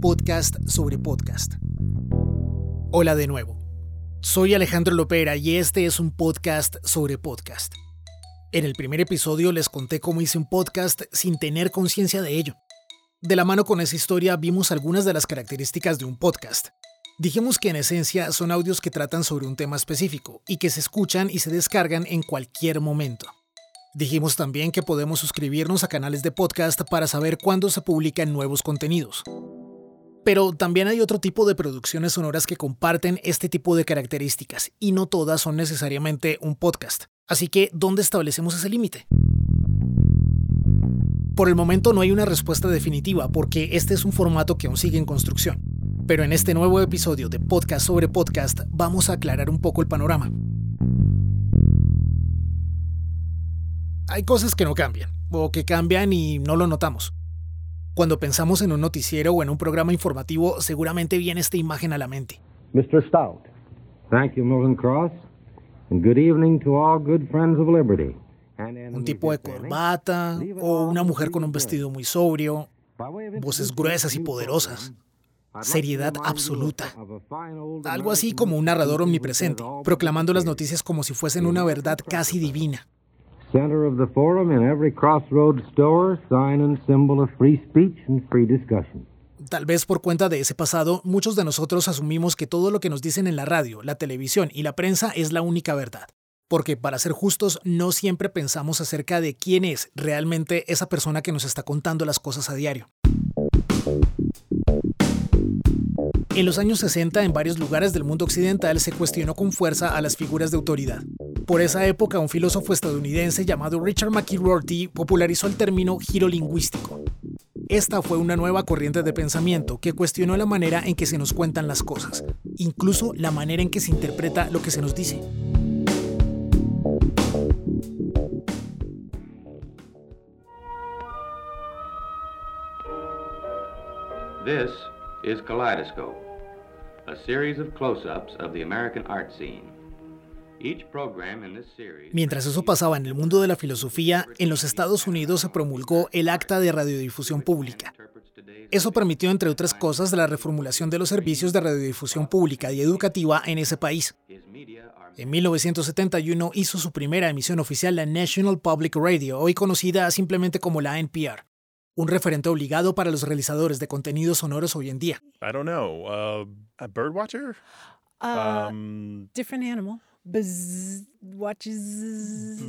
Podcast sobre podcast. Hola de nuevo. Soy Alejandro Lopera y este es un podcast sobre podcast. En el primer episodio les conté cómo hice un podcast sin tener conciencia de ello. De la mano con esa historia vimos algunas de las características de un podcast. Dijimos que en esencia son audios que tratan sobre un tema específico y que se escuchan y se descargan en cualquier momento. Dijimos también que podemos suscribirnos a canales de podcast para saber cuándo se publican nuevos contenidos. Pero también hay otro tipo de producciones sonoras que comparten este tipo de características y no todas son necesariamente un podcast. Así que, ¿dónde establecemos ese límite? Por el momento no hay una respuesta definitiva porque este es un formato que aún sigue en construcción. Pero en este nuevo episodio de Podcast sobre Podcast vamos a aclarar un poco el panorama. Hay cosas que no cambian, o que cambian y no lo notamos. Cuando pensamos en un noticiero o en un programa informativo, seguramente viene esta imagen a la mente. Mr. Stout. Thank you, Milton Cross. And good evening to all good friends of liberty. Un tipo de corbata o una mujer con un vestido muy sobrio, voces gruesas y poderosas seriedad absoluta. Algo así como un narrador omnipresente, proclamando las noticias como si fuesen una verdad casi divina. Tal vez por cuenta de ese pasado, muchos de nosotros asumimos que todo lo que nos dicen en la radio, la televisión y la prensa es la única verdad. Porque para ser justos, no siempre pensamos acerca de quién es realmente esa persona que nos está contando las cosas a diario. En los años 60, en varios lugares del mundo occidental se cuestionó con fuerza a las figuras de autoridad. Por esa época, un filósofo estadounidense llamado Richard McKee popularizó el término giro lingüístico. Esta fue una nueva corriente de pensamiento que cuestionó la manera en que se nos cuentan las cosas, incluso la manera en que se interpreta lo que se nos dice. This is Kaleidoscope, a series of close-ups of the American art scene. Mientras eso pasaba en el mundo de la filosofía, en los Estados Unidos se promulgó el Acta de Radiodifusión Pública. Eso permitió, entre otras cosas, la reformulación de los servicios de radiodifusión pública y educativa en ese país. En 1971 hizo su primera emisión oficial la National Public Radio, hoy conocida simplemente como la NPR un referente obligado para los realizadores de contenidos sonoros hoy en día. I don't know. Uh, a bird watcher? Uh, um, different animal. Buzz, watches.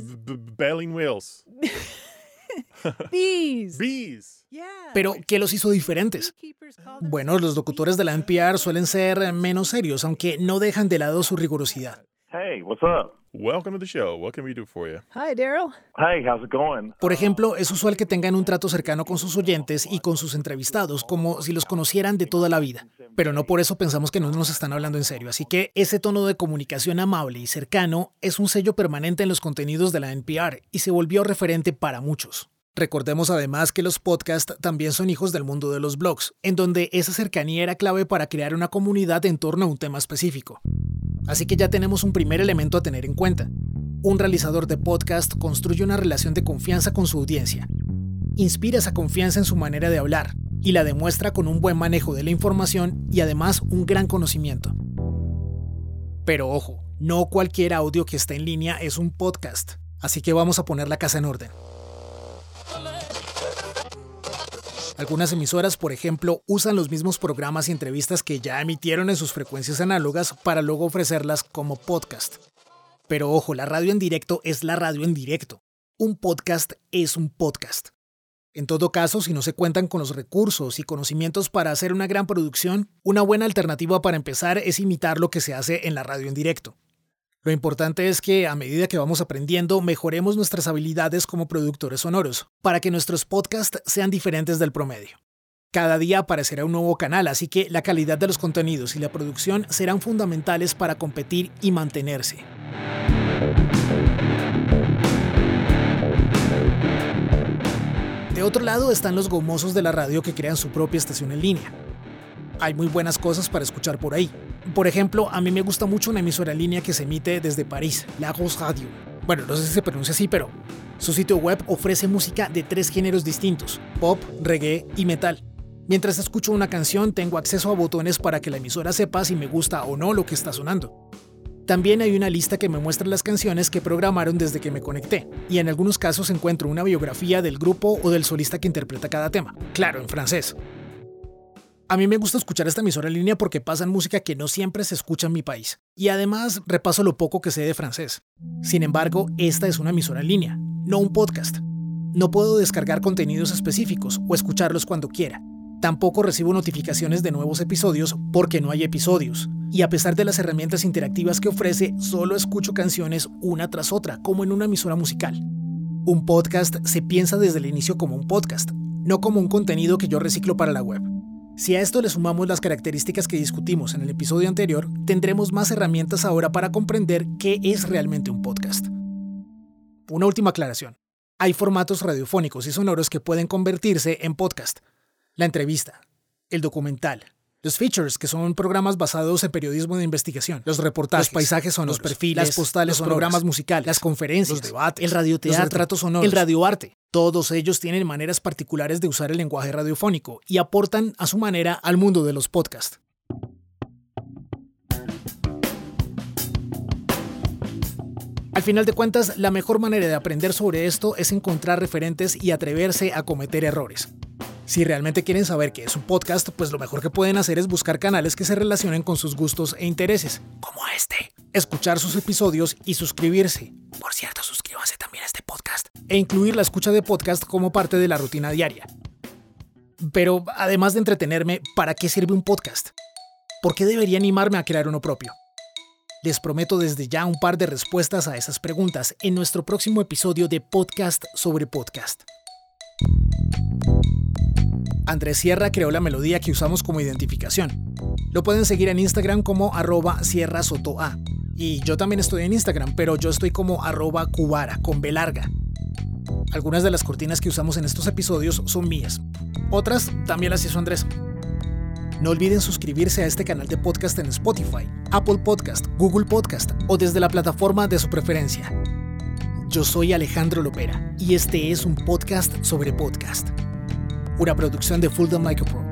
Bailing wheels. Bees. Bees. Pero, ¿qué los hizo diferentes? Bueno, los locutores de la NPR suelen ser menos serios, aunque no dejan de lado su rigurosidad. Hey, what's up? Welcome to the show. What can we do for you? Hi, Daryl. Hey, how's it going? Por ejemplo, es usual que tengan un trato cercano con sus oyentes y con sus entrevistados, como si los conocieran de toda la vida. Pero no por eso pensamos que no nos están hablando en serio. Así que ese tono de comunicación amable y cercano es un sello permanente en los contenidos de la NPR y se volvió referente para muchos. Recordemos además que los podcasts también son hijos del mundo de los blogs, en donde esa cercanía era clave para crear una comunidad en torno a un tema específico. Así que ya tenemos un primer elemento a tener en cuenta. Un realizador de podcast construye una relación de confianza con su audiencia. Inspira esa confianza en su manera de hablar y la demuestra con un buen manejo de la información y además un gran conocimiento. Pero ojo, no cualquier audio que está en línea es un podcast, así que vamos a poner la casa en orden. Algunas emisoras, por ejemplo, usan los mismos programas y entrevistas que ya emitieron en sus frecuencias análogas para luego ofrecerlas como podcast. Pero ojo, la radio en directo es la radio en directo. Un podcast es un podcast. En todo caso, si no se cuentan con los recursos y conocimientos para hacer una gran producción, una buena alternativa para empezar es imitar lo que se hace en la radio en directo. Lo importante es que a medida que vamos aprendiendo, mejoremos nuestras habilidades como productores sonoros, para que nuestros podcasts sean diferentes del promedio. Cada día aparecerá un nuevo canal, así que la calidad de los contenidos y la producción serán fundamentales para competir y mantenerse. De otro lado están los gomosos de la radio que crean su propia estación en línea. Hay muy buenas cosas para escuchar por ahí. Por ejemplo, a mí me gusta mucho una emisora línea que se emite desde París, La Rose Radio. Bueno, no sé si se pronuncia así, pero su sitio web ofrece música de tres géneros distintos, pop, reggae y metal. Mientras escucho una canción, tengo acceso a botones para que la emisora sepa si me gusta o no lo que está sonando. También hay una lista que me muestra las canciones que programaron desde que me conecté, y en algunos casos encuentro una biografía del grupo o del solista que interpreta cada tema, claro, en francés. A mí me gusta escuchar esta emisora en línea porque pasan música que no siempre se escucha en mi país, y además repaso lo poco que sé de francés. Sin embargo, esta es una emisora en línea, no un podcast. No puedo descargar contenidos específicos o escucharlos cuando quiera. Tampoco recibo notificaciones de nuevos episodios porque no hay episodios. Y a pesar de las herramientas interactivas que ofrece, solo escucho canciones una tras otra, como en una emisora musical. Un podcast se piensa desde el inicio como un podcast, no como un contenido que yo reciclo para la web. Si a esto le sumamos las características que discutimos en el episodio anterior, tendremos más herramientas ahora para comprender qué es realmente un podcast. Una última aclaración. Hay formatos radiofónicos y sonoros que pueden convertirse en podcast la entrevista, el documental, los features, que son programas basados en periodismo de investigación, los reportajes, los paisajes sonoros, los perfiles, las postales, los programas musicales, las conferencias, los debates, el radioteatro, los retratos sonoros, el radioarte. Todos ellos tienen maneras particulares de usar el lenguaje radiofónico y aportan a su manera al mundo de los podcasts. Al final de cuentas, la mejor manera de aprender sobre esto es encontrar referentes y atreverse a cometer errores. Si realmente quieren saber qué es un podcast, pues lo mejor que pueden hacer es buscar canales que se relacionen con sus gustos e intereses, como este. Escuchar sus episodios y suscribirse. Por cierto, suscríbanse también a este podcast. E incluir la escucha de podcast como parte de la rutina diaria. Pero además de entretenerme, ¿para qué sirve un podcast? ¿Por qué debería animarme a crear uno propio? Les prometo desde ya un par de respuestas a esas preguntas en nuestro próximo episodio de Podcast sobre Podcast. Andrés Sierra creó la melodía que usamos como identificación. Lo pueden seguir en Instagram como arroba Sierra Soto A. Y yo también estoy en Instagram, pero yo estoy como arroba cubara, con B larga. Algunas de las cortinas que usamos en estos episodios son mías. Otras también las hizo Andrés. No olviden suscribirse a este canal de podcast en Spotify, Apple Podcast, Google Podcast o desde la plataforma de su preferencia. Yo soy Alejandro Lopera y este es un podcast sobre podcast una producción de Fulton Micropro.